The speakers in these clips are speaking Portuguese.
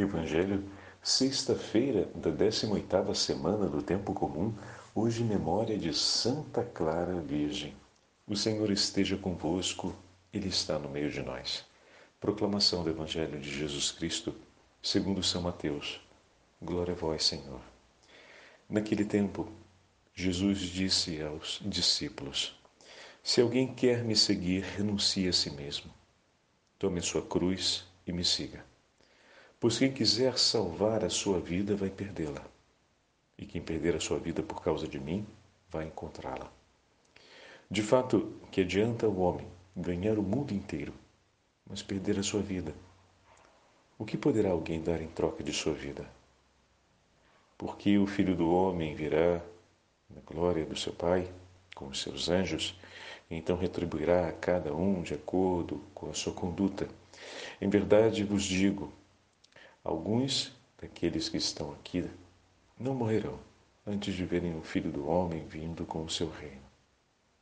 Evangelho, sexta-feira da 18ª semana do tempo comum, hoje memória de Santa Clara Virgem. O Senhor esteja convosco, ele está no meio de nós. Proclamação do Evangelho de Jesus Cristo, segundo São Mateus. Glória a vós, Senhor. Naquele tempo, Jesus disse aos discípulos: Se alguém quer me seguir, renuncie a si mesmo. Tome sua cruz e me siga. Pois quem quiser salvar a sua vida vai perdê-la, e quem perder a sua vida por causa de mim vai encontrá-la. De fato, que adianta o homem ganhar o mundo inteiro, mas perder a sua vida? O que poderá alguém dar em troca de sua vida? Porque o Filho do Homem virá na glória do seu Pai, com os seus anjos, e então retribuirá a cada um de acordo com a sua conduta. Em verdade vos digo, Alguns daqueles que estão aqui não morrerão antes de verem o Filho do Homem vindo com o seu reino.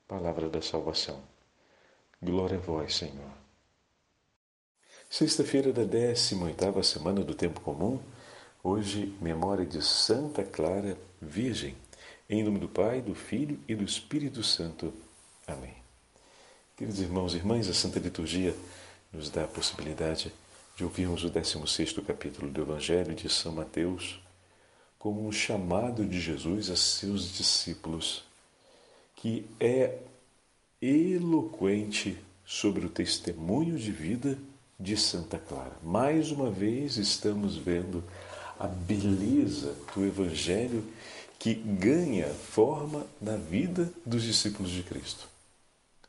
Palavra da salvação. Glória a vós, Senhor. Sexta-feira da 18ª semana do tempo comum, hoje memória de Santa Clara Virgem, em nome do Pai, do Filho e do Espírito Santo. Amém. Queridos irmãos e irmãs, a Santa Liturgia nos dá a possibilidade de de ouvirmos o 16 capítulo do Evangelho de São Mateus como um chamado de Jesus a seus discípulos, que é eloquente sobre o testemunho de vida de Santa Clara. Mais uma vez estamos vendo a beleza do Evangelho que ganha forma na vida dos discípulos de Cristo.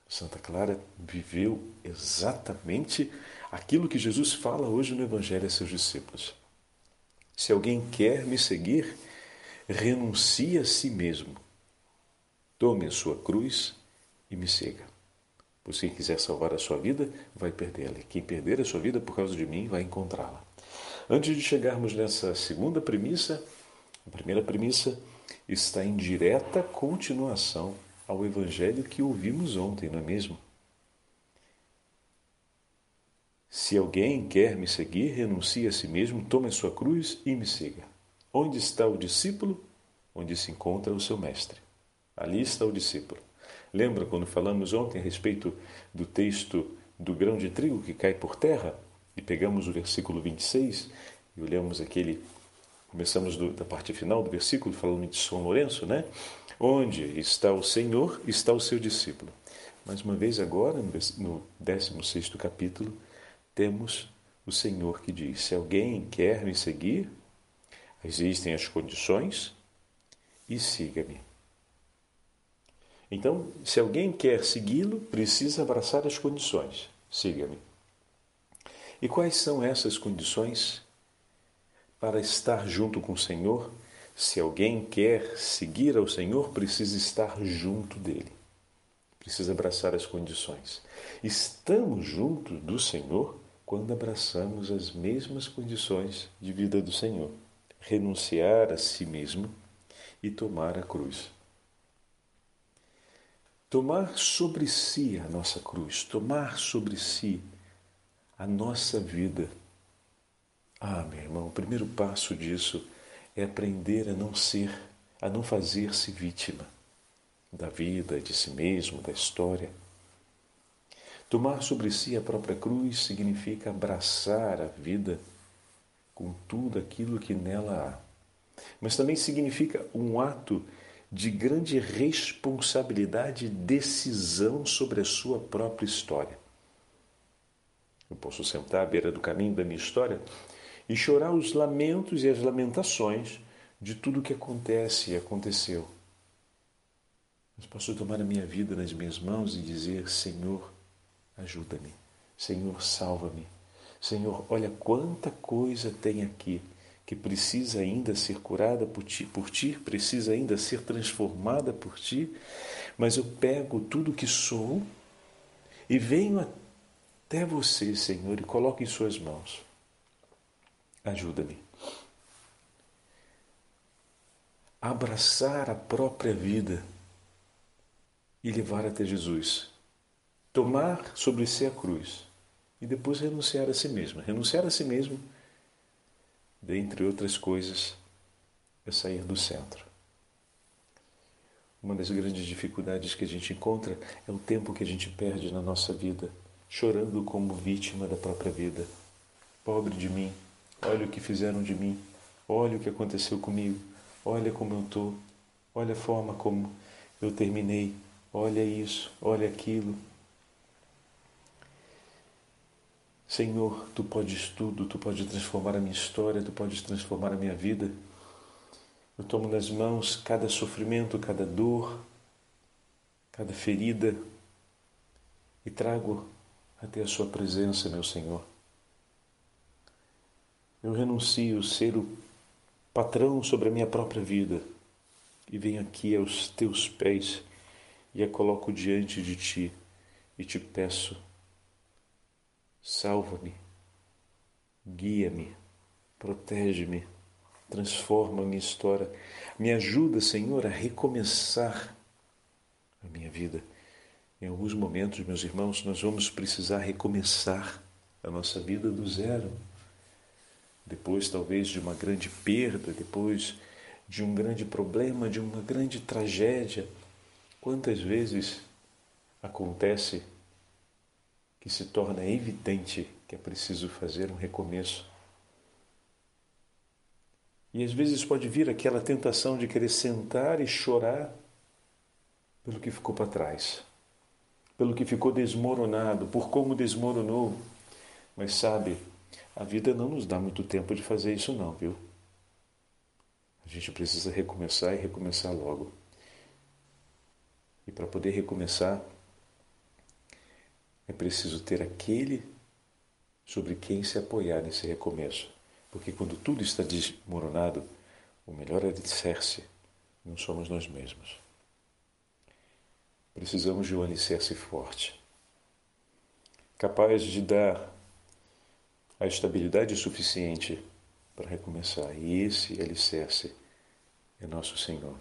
Santa Clara viveu exatamente aquilo que Jesus fala hoje no Evangelho a seus discípulos. Se alguém quer me seguir, renuncie a si mesmo. Tome a sua cruz e me siga. Pois quem quiser salvar a sua vida, vai perdê-la. Quem perder a sua vida por causa de mim, vai encontrá-la. Antes de chegarmos nessa segunda premissa, a primeira premissa está em direta continuação ao Evangelho que ouvimos ontem, não é mesmo? Se alguém quer me seguir, renuncie a si mesmo, tome a sua cruz e me siga. Onde está o discípulo? Onde se encontra o seu mestre. Ali está o discípulo. Lembra quando falamos ontem a respeito do texto do grão de trigo que cai por terra? E pegamos o versículo 26 e olhamos aquele. Começamos do, da parte final do versículo, falando de São Lourenço, né? Onde está o Senhor, está o seu discípulo. Mais uma vez, agora, no 16 capítulo, temos o Senhor que diz: Se alguém quer me seguir, existem as condições e siga-me. Então, se alguém quer segui-lo, precisa abraçar as condições. Siga-me. E quais são essas condições para estar junto com o Senhor? Se alguém quer seguir ao Senhor, precisa estar junto dele. Precisa abraçar as condições. Estamos junto do Senhor quando abraçamos as mesmas condições de vida do Senhor, renunciar a si mesmo e tomar a cruz. Tomar sobre si a nossa cruz, tomar sobre si a nossa vida. Ah, meu irmão, o primeiro passo disso é aprender a não ser, a não fazer-se vítima da vida, de si mesmo, da história Tomar sobre si a própria cruz significa abraçar a vida com tudo aquilo que nela há. Mas também significa um ato de grande responsabilidade e decisão sobre a sua própria história. Eu posso sentar à beira do caminho da minha história e chorar os lamentos e as lamentações de tudo o que acontece e aconteceu. Mas posso tomar a minha vida nas minhas mãos e dizer: Senhor, ajuda-me. Senhor, salva-me. Senhor, olha quanta coisa tem aqui que precisa ainda ser curada por ti, por ti, precisa ainda ser transformada por ti, mas eu pego tudo que sou e venho até você, Senhor, e coloco em suas mãos. Ajuda-me. Abraçar a própria vida e levar até Jesus tomar sobre si a cruz e depois renunciar a si mesmo. Renunciar a si mesmo dentre outras coisas, é sair do centro. Uma das grandes dificuldades que a gente encontra é o tempo que a gente perde na nossa vida, chorando como vítima da própria vida. Pobre de mim, olha o que fizeram de mim, olha o que aconteceu comigo, olha como eu estou, olha a forma como eu terminei, olha isso, olha aquilo. Senhor, tu podes tudo, tu podes transformar a minha história, tu podes transformar a minha vida. Eu tomo nas mãos cada sofrimento, cada dor, cada ferida e trago até a Sua presença, meu Senhor. Eu renuncio ser o patrão sobre a minha própria vida e venho aqui aos Teus pés e a coloco diante de Ti e te peço, salva-me, guia-me, protege-me transforma a minha história. Me ajuda, Senhor, a recomeçar a minha vida. Em alguns momentos, meus irmãos, nós vamos precisar recomeçar a nossa vida do zero. Depois, talvez, de uma grande perda, depois de um grande problema, de uma grande tragédia. Quantas vezes acontece que se torna evidente que é preciso fazer um recomeço? E às vezes pode vir aquela tentação de querer sentar e chorar pelo que ficou para trás, pelo que ficou desmoronado, por como desmoronou. Mas sabe, a vida não nos dá muito tempo de fazer isso, não, viu? A gente precisa recomeçar e recomeçar logo. E para poder recomeçar, é preciso ter aquele sobre quem se apoiar nesse recomeço. Porque quando tudo está desmoronado, o melhor alicerce não somos nós mesmos. Precisamos de um alicerce forte, capaz de dar a estabilidade suficiente para recomeçar. E esse alicerce é nosso Senhor.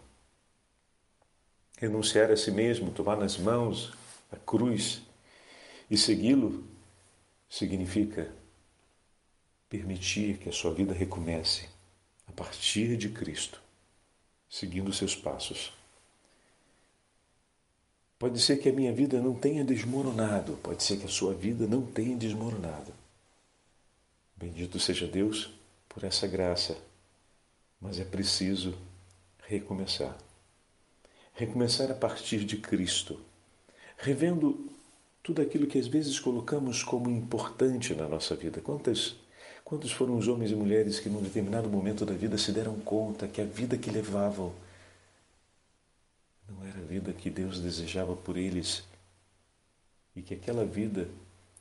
Renunciar a si mesmo, tomar nas mãos a cruz e segui-lo significa permitir que a sua vida recomece a partir de Cristo, seguindo seus passos. Pode ser que a minha vida não tenha desmoronado, pode ser que a sua vida não tenha desmoronado. Bendito seja Deus por essa graça, mas é preciso recomeçar. Recomeçar a partir de Cristo, revendo tudo aquilo que às vezes colocamos como importante na nossa vida. Quantas Quantos foram os homens e mulheres que, num determinado momento da vida, se deram conta que a vida que levavam não era a vida que Deus desejava por eles e que aquela vida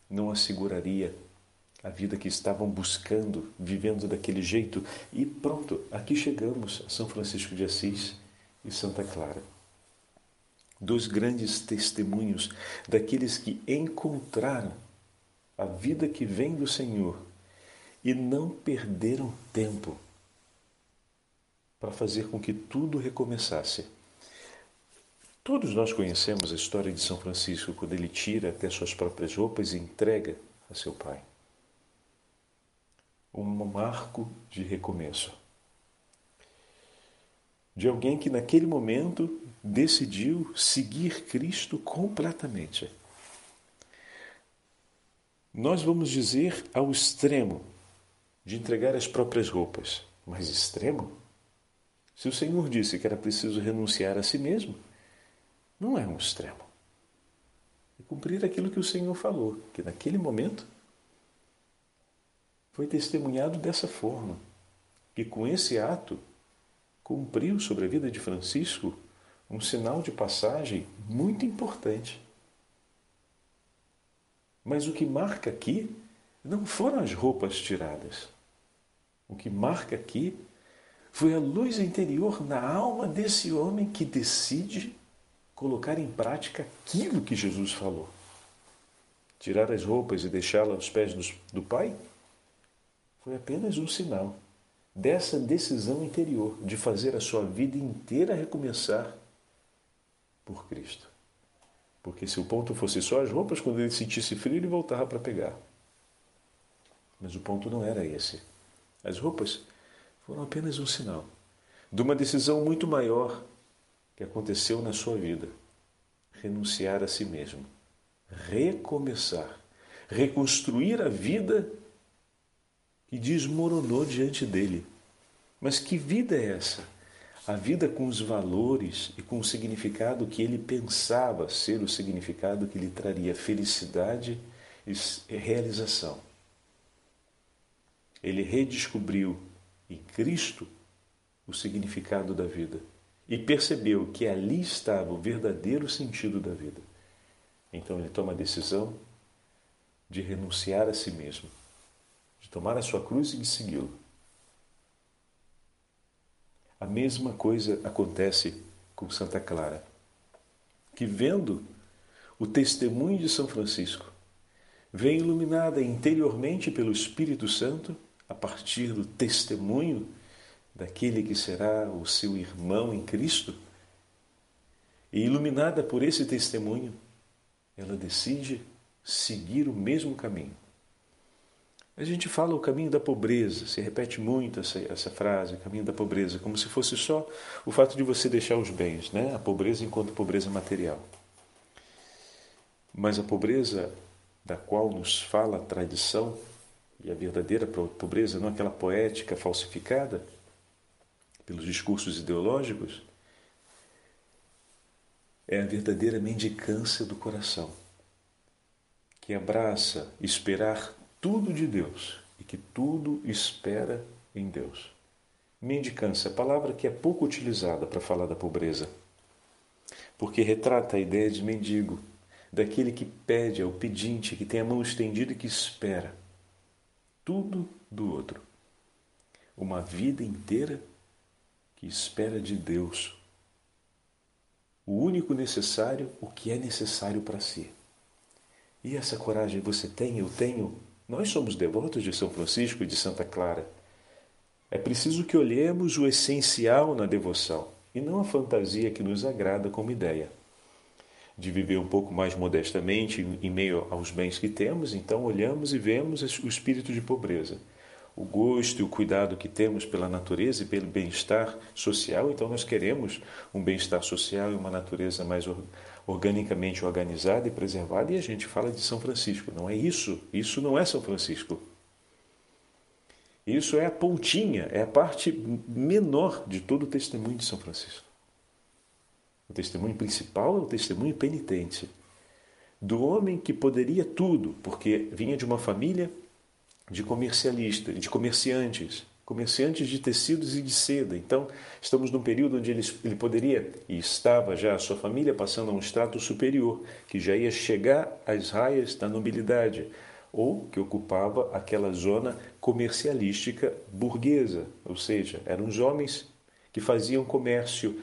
não asseguraria a vida que estavam buscando, vivendo daquele jeito. E pronto, aqui chegamos a São Francisco de Assis e Santa Clara. Dois grandes testemunhos daqueles que encontraram a vida que vem do Senhor e não perderam tempo para fazer com que tudo recomeçasse. Todos nós conhecemos a história de São Francisco quando ele tira até suas próprias roupas e entrega a seu pai. Um marco de recomeço. De alguém que naquele momento decidiu seguir Cristo completamente. Nós vamos dizer ao extremo de entregar as próprias roupas. Mas extremo? Se o Senhor disse que era preciso renunciar a si mesmo, não é um extremo. É cumprir aquilo que o Senhor falou, que naquele momento foi testemunhado dessa forma, que com esse ato cumpriu sobre a vida de Francisco um sinal de passagem muito importante. Mas o que marca aqui não foram as roupas tiradas. O que marca aqui foi a luz interior na alma desse homem que decide colocar em prática aquilo que Jesus falou. Tirar as roupas e deixá-las aos pés do Pai foi apenas um sinal dessa decisão interior de fazer a sua vida inteira recomeçar por Cristo. Porque se o ponto fosse só as roupas, quando ele sentisse frio, ele voltava para pegar. Mas o ponto não era esse. As roupas foram apenas um sinal de uma decisão muito maior que aconteceu na sua vida: renunciar a si mesmo, recomeçar, reconstruir a vida que desmoronou diante dele. Mas que vida é essa? A vida com os valores e com o significado que ele pensava ser o significado que lhe traria felicidade e realização. Ele redescobriu em Cristo o significado da vida e percebeu que ali estava o verdadeiro sentido da vida. Então ele toma a decisão de renunciar a si mesmo, de tomar a sua cruz e de segui-lo. A mesma coisa acontece com Santa Clara, que vendo o testemunho de São Francisco, vem iluminada interiormente pelo Espírito Santo a partir do testemunho daquele que será o seu irmão em Cristo, e iluminada por esse testemunho, ela decide seguir o mesmo caminho. A gente fala o caminho da pobreza, se repete muito essa, essa frase, caminho da pobreza, como se fosse só o fato de você deixar os bens, né? a pobreza enquanto pobreza material. Mas a pobreza da qual nos fala a tradição, e a verdadeira pobreza, não aquela poética falsificada pelos discursos ideológicos, é a verdadeira mendicância do coração, que abraça esperar tudo de Deus e que tudo espera em Deus. Mendicância, palavra que é pouco utilizada para falar da pobreza, porque retrata a ideia de mendigo, daquele que pede, é o pedinte, que tem a mão estendida e que espera tudo do outro. Uma vida inteira que espera de Deus o único necessário, o que é necessário para si. E essa coragem você tem, eu tenho. Nós somos devotos de São Francisco e de Santa Clara. É preciso que olhemos o essencial na devoção e não a fantasia que nos agrada como ideia. De viver um pouco mais modestamente em meio aos bens que temos, então olhamos e vemos o espírito de pobreza o gosto e o cuidado que temos pela natureza e pelo bem-estar social, então nós queremos um bem-estar social e uma natureza mais organicamente organizada e preservada, e a gente fala de São Francisco. Não é isso, isso não é São Francisco. Isso é a pontinha, é a parte menor de todo o testemunho de São Francisco. O testemunho principal é o testemunho penitente do homem que poderia tudo, porque vinha de uma família de comercialistas, de comerciantes, comerciantes de tecidos e de seda. Então, estamos num período onde ele, ele poderia, e estava já a sua família passando a um extrato superior, que já ia chegar às raias da nobilidade, ou que ocupava aquela zona comercialística burguesa, ou seja, eram os homens que faziam comércio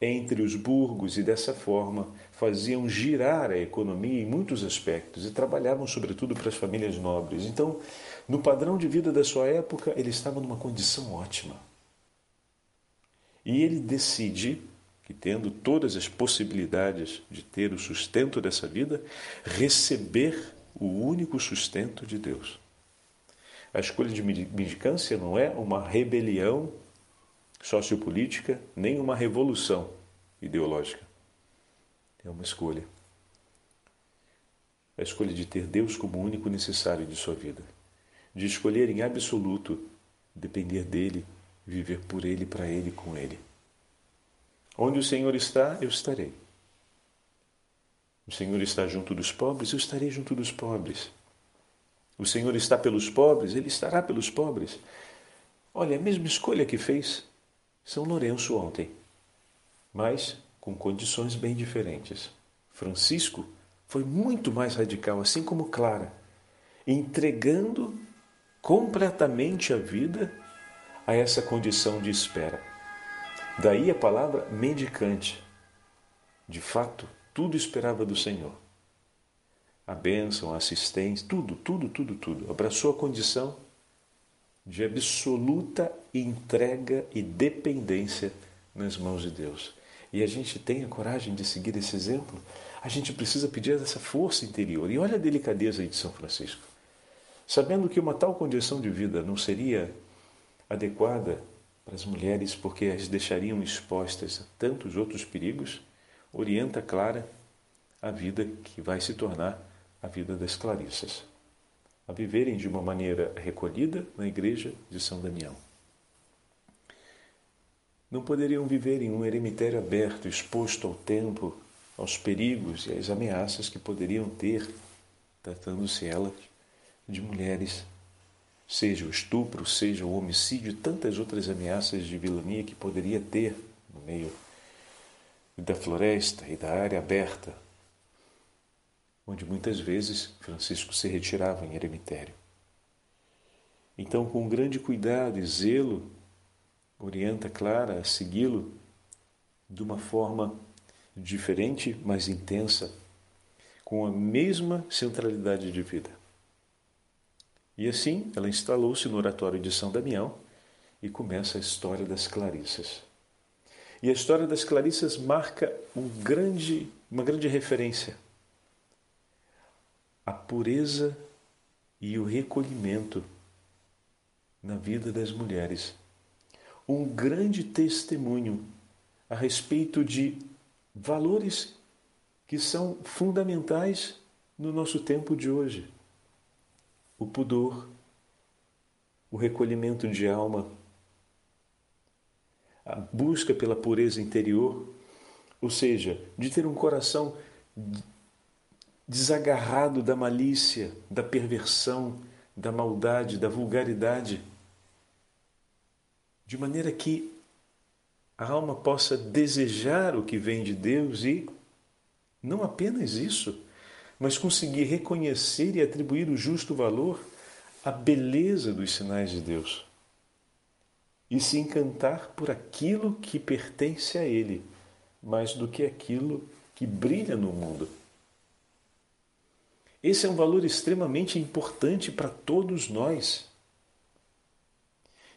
entre os burgos e dessa forma faziam girar a economia em muitos aspectos e trabalhavam sobretudo para as famílias nobres. Então, no padrão de vida da sua época, ele estava numa condição ótima. E ele decide que, tendo todas as possibilidades de ter o sustento dessa vida, receber o único sustento de Deus. A escolha de mendicância não é uma rebelião sociopolítica, nem uma revolução ideológica. É uma escolha. A escolha de ter Deus como único necessário de sua vida de escolher em absoluto depender dele, viver por ele, para ele, com ele. Onde o Senhor está, eu estarei. O Senhor está junto dos pobres, eu estarei junto dos pobres. O Senhor está pelos pobres, ele estará pelos pobres. Olha, a mesma escolha que fez São Lourenço ontem, mas com condições bem diferentes. Francisco foi muito mais radical, assim como Clara, entregando completamente a vida a essa condição de espera. Daí a palavra mendicante. De fato, tudo esperava do Senhor. A bênção, a assistência, tudo, tudo, tudo, tudo. Abraçou a condição de absoluta entrega e dependência nas mãos de Deus. E a gente tem a coragem de seguir esse exemplo, a gente precisa pedir essa força interior. E olha a delicadeza de São Francisco sabendo que uma tal condição de vida não seria adequada para as mulheres, porque as deixariam expostas a tantos outros perigos, orienta Clara a vida que vai se tornar a vida das Clarissas, a viverem de uma maneira recolhida na igreja de São Damião. Não poderiam viver em um eremitério aberto, exposto ao tempo, aos perigos e às ameaças que poderiam ter, tratando-se elas de mulheres, seja o estupro, seja o homicídio, tantas outras ameaças de vilania que poderia ter no meio da floresta e da área aberta, onde muitas vezes Francisco se retirava em eremitério. Então, com grande cuidado e zelo, orienta Clara a segui-lo de uma forma diferente, mas intensa, com a mesma centralidade de vida. E assim ela instalou-se no oratório de São Damião e começa a história das Clarissas. E a história das Clarissas marca um grande, uma grande referência. A pureza e o recolhimento na vida das mulheres. Um grande testemunho a respeito de valores que são fundamentais no nosso tempo de hoje. O pudor, o recolhimento de alma, a busca pela pureza interior, ou seja, de ter um coração desagarrado da malícia, da perversão, da maldade, da vulgaridade, de maneira que a alma possa desejar o que vem de Deus e não apenas isso, mas conseguir reconhecer e atribuir o justo valor à beleza dos sinais de Deus e se encantar por aquilo que pertence a Ele, mais do que aquilo que brilha no mundo. Esse é um valor extremamente importante para todos nós.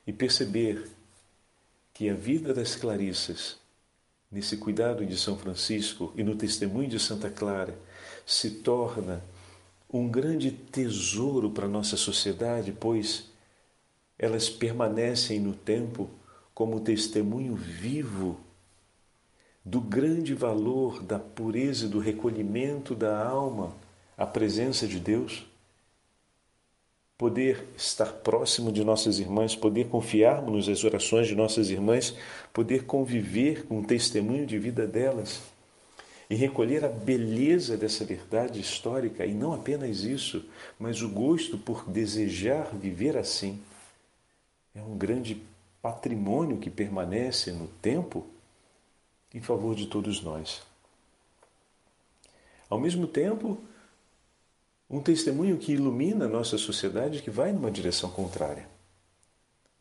E perceber que a vida das Clarissas, nesse cuidado de São Francisco e no testemunho de Santa Clara, se torna um grande tesouro para a nossa sociedade, pois elas permanecem no tempo como testemunho vivo do grande valor da pureza e do recolhimento da alma à presença de Deus. Poder estar próximo de nossas irmãs, poder confiarmos nas orações de nossas irmãs, poder conviver com o testemunho de vida delas e recolher a beleza dessa verdade histórica e não apenas isso, mas o gosto por desejar viver assim. É um grande patrimônio que permanece no tempo em favor de todos nós. Ao mesmo tempo, um testemunho que ilumina a nossa sociedade que vai numa direção contrária.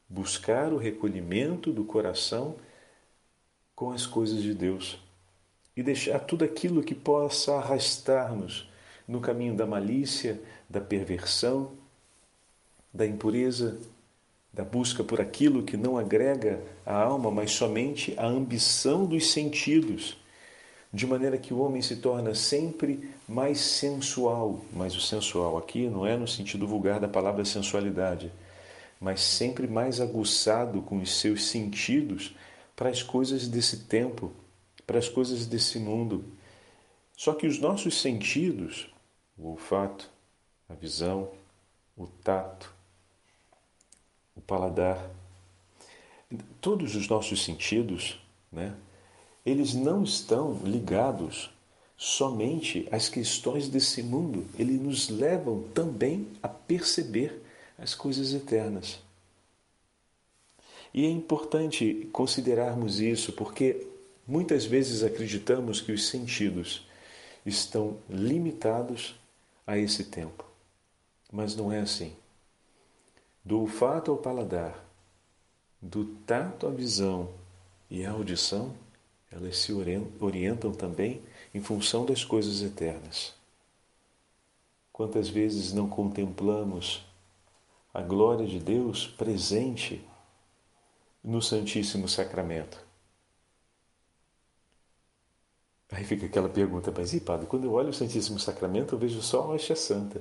Buscar o recolhimento do coração com as coisas de Deus e deixar tudo aquilo que possa arrastar-nos no caminho da malícia, da perversão, da impureza, da busca por aquilo que não agrega a alma, mas somente a ambição dos sentidos de maneira que o homem se torna sempre mais sensual. Mas o sensual aqui não é no sentido vulgar da palavra sensualidade, mas sempre mais aguçado com os seus sentidos para as coisas desse tempo, para as coisas desse mundo. Só que os nossos sentidos, o olfato, a visão, o tato, o paladar, todos os nossos sentidos, né, eles não estão ligados somente às questões desse mundo, eles nos levam também a perceber as coisas eternas. E é importante considerarmos isso, porque muitas vezes acreditamos que os sentidos estão limitados a esse tempo. Mas não é assim. Do olfato ao paladar, do tato à visão e à audição, elas se orientam também em função das coisas eternas. Quantas vezes não contemplamos a glória de Deus presente no Santíssimo Sacramento? Aí fica aquela pergunta, mas e padre, quando eu olho o Santíssimo Sacramento eu vejo só Rocha Santa.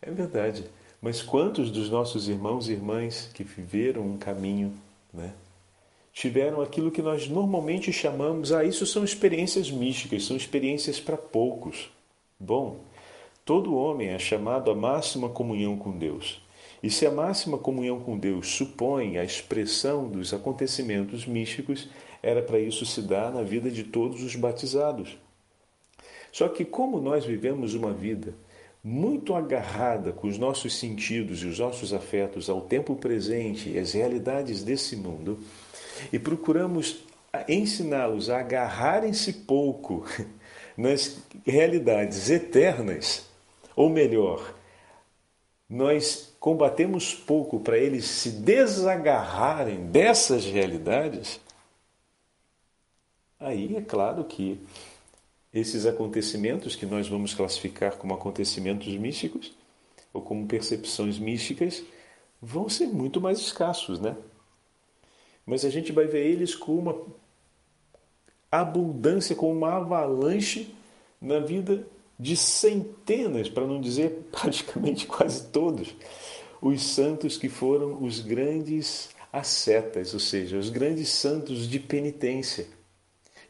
É verdade, mas quantos dos nossos irmãos e irmãs que viveram um caminho né, tiveram aquilo que nós normalmente chamamos, ah, isso são experiências místicas, são experiências para poucos. Bom, todo homem é chamado à máxima comunhão com Deus. E se a máxima comunhão com Deus supõe a expressão dos acontecimentos místicos, era para isso se dar na vida de todos os batizados. Só que, como nós vivemos uma vida muito agarrada com os nossos sentidos e os nossos afetos ao tempo presente e às realidades desse mundo, e procuramos ensiná-los a agarrarem-se pouco nas realidades eternas, ou melhor, nós combatemos pouco para eles se desagarrarem dessas realidades, aí é claro que esses acontecimentos que nós vamos classificar como acontecimentos místicos ou como percepções místicas vão ser muito mais escassos, né? Mas a gente vai ver eles com uma abundância, com uma avalanche na vida de centenas, para não dizer praticamente quase todos, os santos que foram os grandes ascetas, ou seja, os grandes santos de penitência.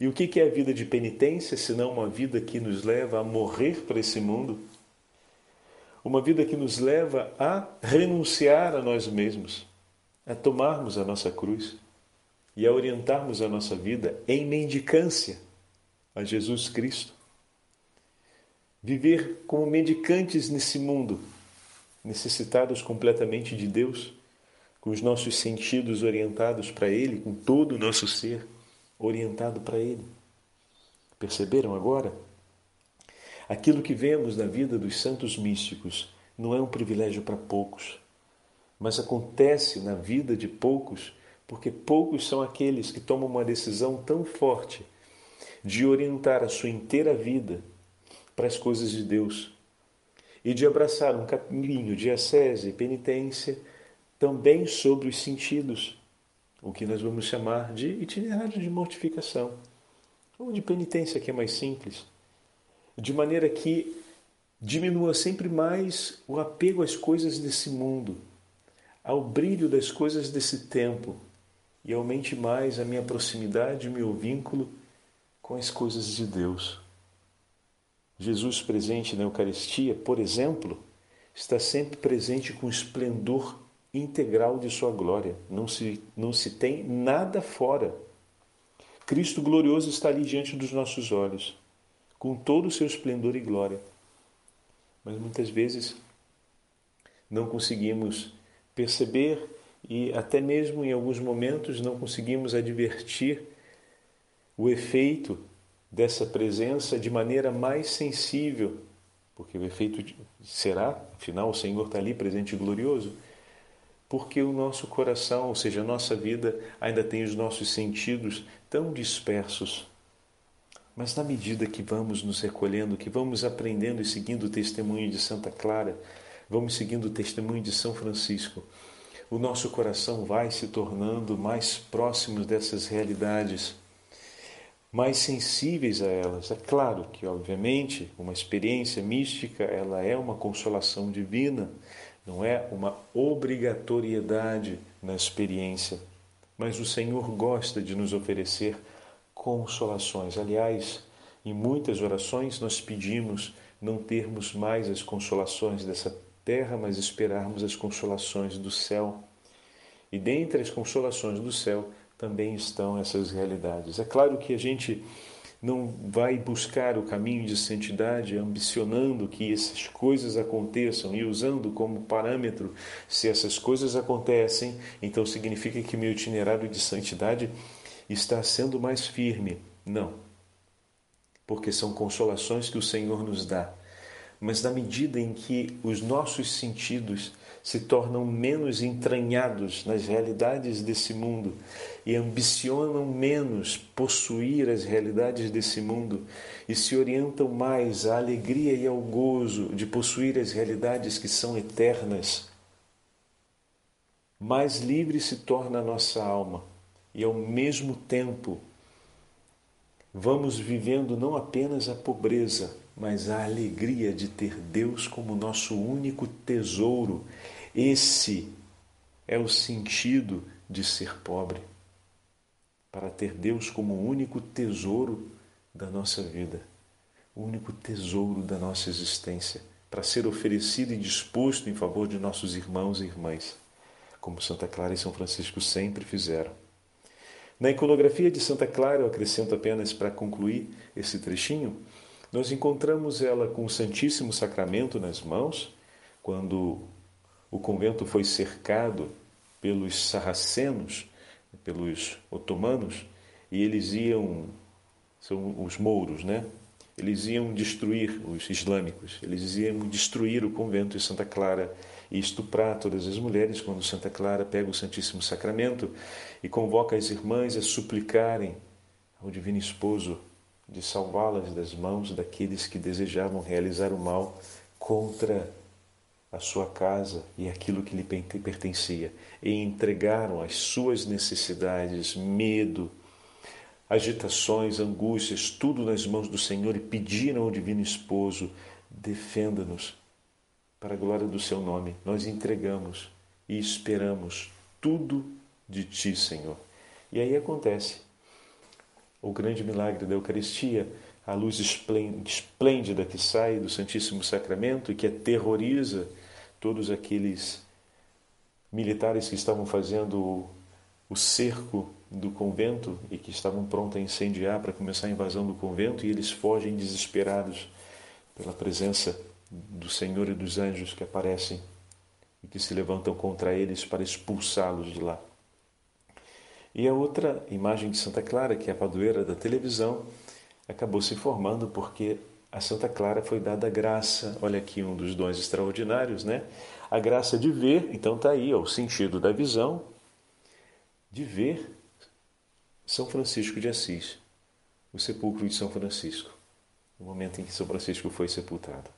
E o que é a vida de penitência, senão uma vida que nos leva a morrer para esse mundo? Uma vida que nos leva a renunciar a nós mesmos, a tomarmos a nossa cruz e a orientarmos a nossa vida em mendicância a Jesus Cristo. Viver como mendicantes nesse mundo, necessitados completamente de Deus, com os nossos sentidos orientados para Ele, com todo o nosso ser orientado para Ele. Perceberam agora? Aquilo que vemos na vida dos santos místicos não é um privilégio para poucos, mas acontece na vida de poucos porque poucos são aqueles que tomam uma decisão tão forte de orientar a sua inteira vida para as coisas de Deus e de abraçar um caminho de ascese e penitência também sobre os sentidos, o que nós vamos chamar de itinerário de mortificação, ou de penitência, que é mais simples, de maneira que diminua sempre mais o apego às coisas desse mundo, ao brilho das coisas desse tempo e aumente mais a minha proximidade, o meu vínculo com as coisas de Deus. Jesus presente na Eucaristia, por exemplo, está sempre presente com o esplendor integral de sua glória. Não se, não se tem nada fora. Cristo glorioso está ali diante dos nossos olhos, com todo o seu esplendor e glória. Mas muitas vezes não conseguimos perceber e até mesmo em alguns momentos não conseguimos advertir o efeito dessa presença de maneira mais sensível, porque o efeito será, afinal, o Senhor está ali presente e glorioso, porque o nosso coração, ou seja, a nossa vida, ainda tem os nossos sentidos tão dispersos. Mas na medida que vamos nos recolhendo, que vamos aprendendo e seguindo o testemunho de Santa Clara, vamos seguindo o testemunho de São Francisco, o nosso coração vai se tornando mais próximo dessas realidades, mais sensíveis a elas. É claro que, obviamente, uma experiência mística ela é uma consolação divina, não é uma obrigatoriedade na experiência, mas o Senhor gosta de nos oferecer consolações. Aliás, em muitas orações nós pedimos não termos mais as consolações dessa terra, mas esperarmos as consolações do céu. E dentre as consolações do céu também estão essas realidades. É claro que a gente não vai buscar o caminho de santidade ambicionando que essas coisas aconteçam e usando como parâmetro se essas coisas acontecem, então significa que meu itinerário de santidade está sendo mais firme. Não. Porque são consolações que o Senhor nos dá mas na medida em que os nossos sentidos se tornam menos entranhados nas realidades desse mundo e ambicionam menos possuir as realidades desse mundo e se orientam mais à alegria e ao gozo de possuir as realidades que são eternas, mais livre se torna a nossa alma e ao mesmo tempo vamos vivendo não apenas a pobreza, mas a alegria de ter Deus como nosso único tesouro. Esse é o sentido de ser pobre. para ter Deus como o único tesouro da nossa vida, o único tesouro da nossa existência, para ser oferecido e disposto em favor de nossos irmãos e irmãs, como Santa Clara e São Francisco sempre fizeram. Na iconografia de Santa Clara, eu acrescento apenas para concluir esse trechinho, nós encontramos ela com o Santíssimo Sacramento nas mãos, quando o convento foi cercado pelos sarracenos, pelos otomanos, e eles iam, são os mouros, né? Eles iam destruir os islâmicos, eles iam destruir o convento de Santa Clara e estuprar todas as mulheres quando Santa Clara pega o Santíssimo Sacramento e convoca as irmãs a suplicarem ao Divino Esposo de salvá-las das mãos daqueles que desejavam realizar o mal contra a sua casa e aquilo que lhe pertencia, e entregaram as suas necessidades, medo, agitações, angústias, tudo nas mãos do Senhor e pediram ao Divino Esposo: defenda-nos para a glória do Seu nome. Nós entregamos e esperamos tudo de Ti, Senhor. E aí acontece o grande milagre da Eucaristia a luz esplêndida que sai do Santíssimo Sacramento e que aterroriza todos aqueles militares que estavam fazendo o cerco do convento e que estavam prontos a incendiar para começar a invasão do convento e eles fogem desesperados pela presença do Senhor e dos anjos que aparecem e que se levantam contra eles para expulsá-los de lá. E a outra imagem de Santa Clara, que é a padroeira da televisão, acabou se formando porque a Santa Clara foi dada a graça, olha aqui um dos dons extraordinários, né? A graça de ver, então está aí ó, o sentido da visão, de ver São Francisco de Assis, o sepulcro de São Francisco, no momento em que São Francisco foi sepultado.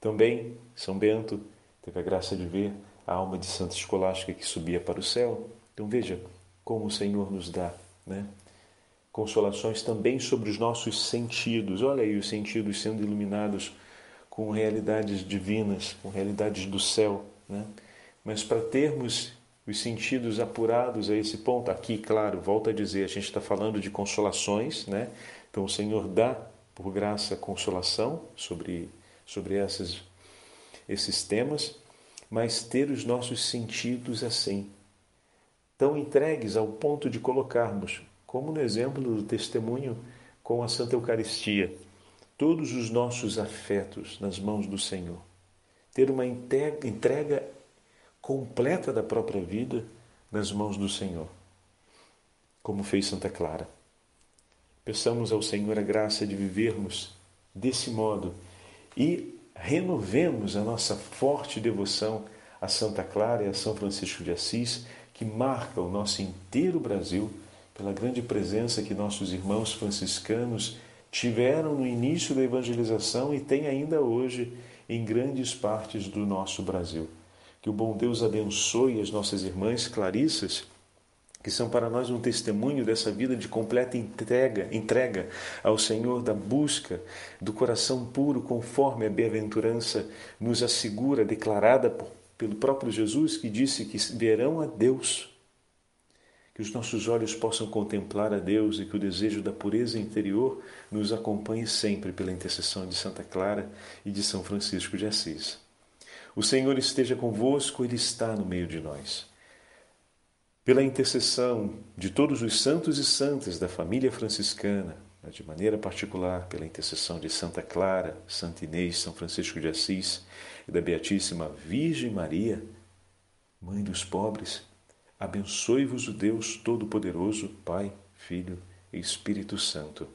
Também São Bento teve a graça de ver a alma de Santa Escolástica que subia para o céu. Então veja como o Senhor nos dá, né? consolações também sobre os nossos sentidos. Olha aí os sentidos sendo iluminados com realidades divinas, com realidades do céu. Né? Mas para termos os sentidos apurados a esse ponto, aqui, claro, volta a dizer, a gente está falando de consolações, né? Então o Senhor dá, por graça, consolação sobre, sobre essas, esses temas, mas ter os nossos sentidos assim, tão entregues ao ponto de colocarmos como no exemplo do testemunho com a Santa Eucaristia, todos os nossos afetos nas mãos do Senhor. Ter uma entrega completa da própria vida nas mãos do Senhor, como fez Santa Clara. Peçamos ao Senhor a graça de vivermos desse modo e renovemos a nossa forte devoção a Santa Clara e a São Francisco de Assis, que marca o nosso inteiro Brasil pela grande presença que nossos irmãos franciscanos tiveram no início da evangelização e têm ainda hoje em grandes partes do nosso Brasil. Que o bom Deus abençoe as nossas irmãs Clarissas, que são para nós um testemunho dessa vida de completa entrega, entrega ao Senhor, da busca do coração puro, conforme a bem-aventurança nos assegura, declarada por, pelo próprio Jesus, que disse que verão a Deus que os nossos olhos possam contemplar a Deus e que o desejo da pureza interior nos acompanhe sempre pela intercessão de Santa Clara e de São Francisco de Assis. O Senhor esteja convosco, Ele está no meio de nós. Pela intercessão de todos os santos e santas da família franciscana, de maneira particular pela intercessão de Santa Clara, Santa Inês, São Francisco de Assis e da Beatíssima Virgem Maria, Mãe dos pobres, Abençoe-vos o Deus Todo-Poderoso, Pai, Filho e Espírito Santo.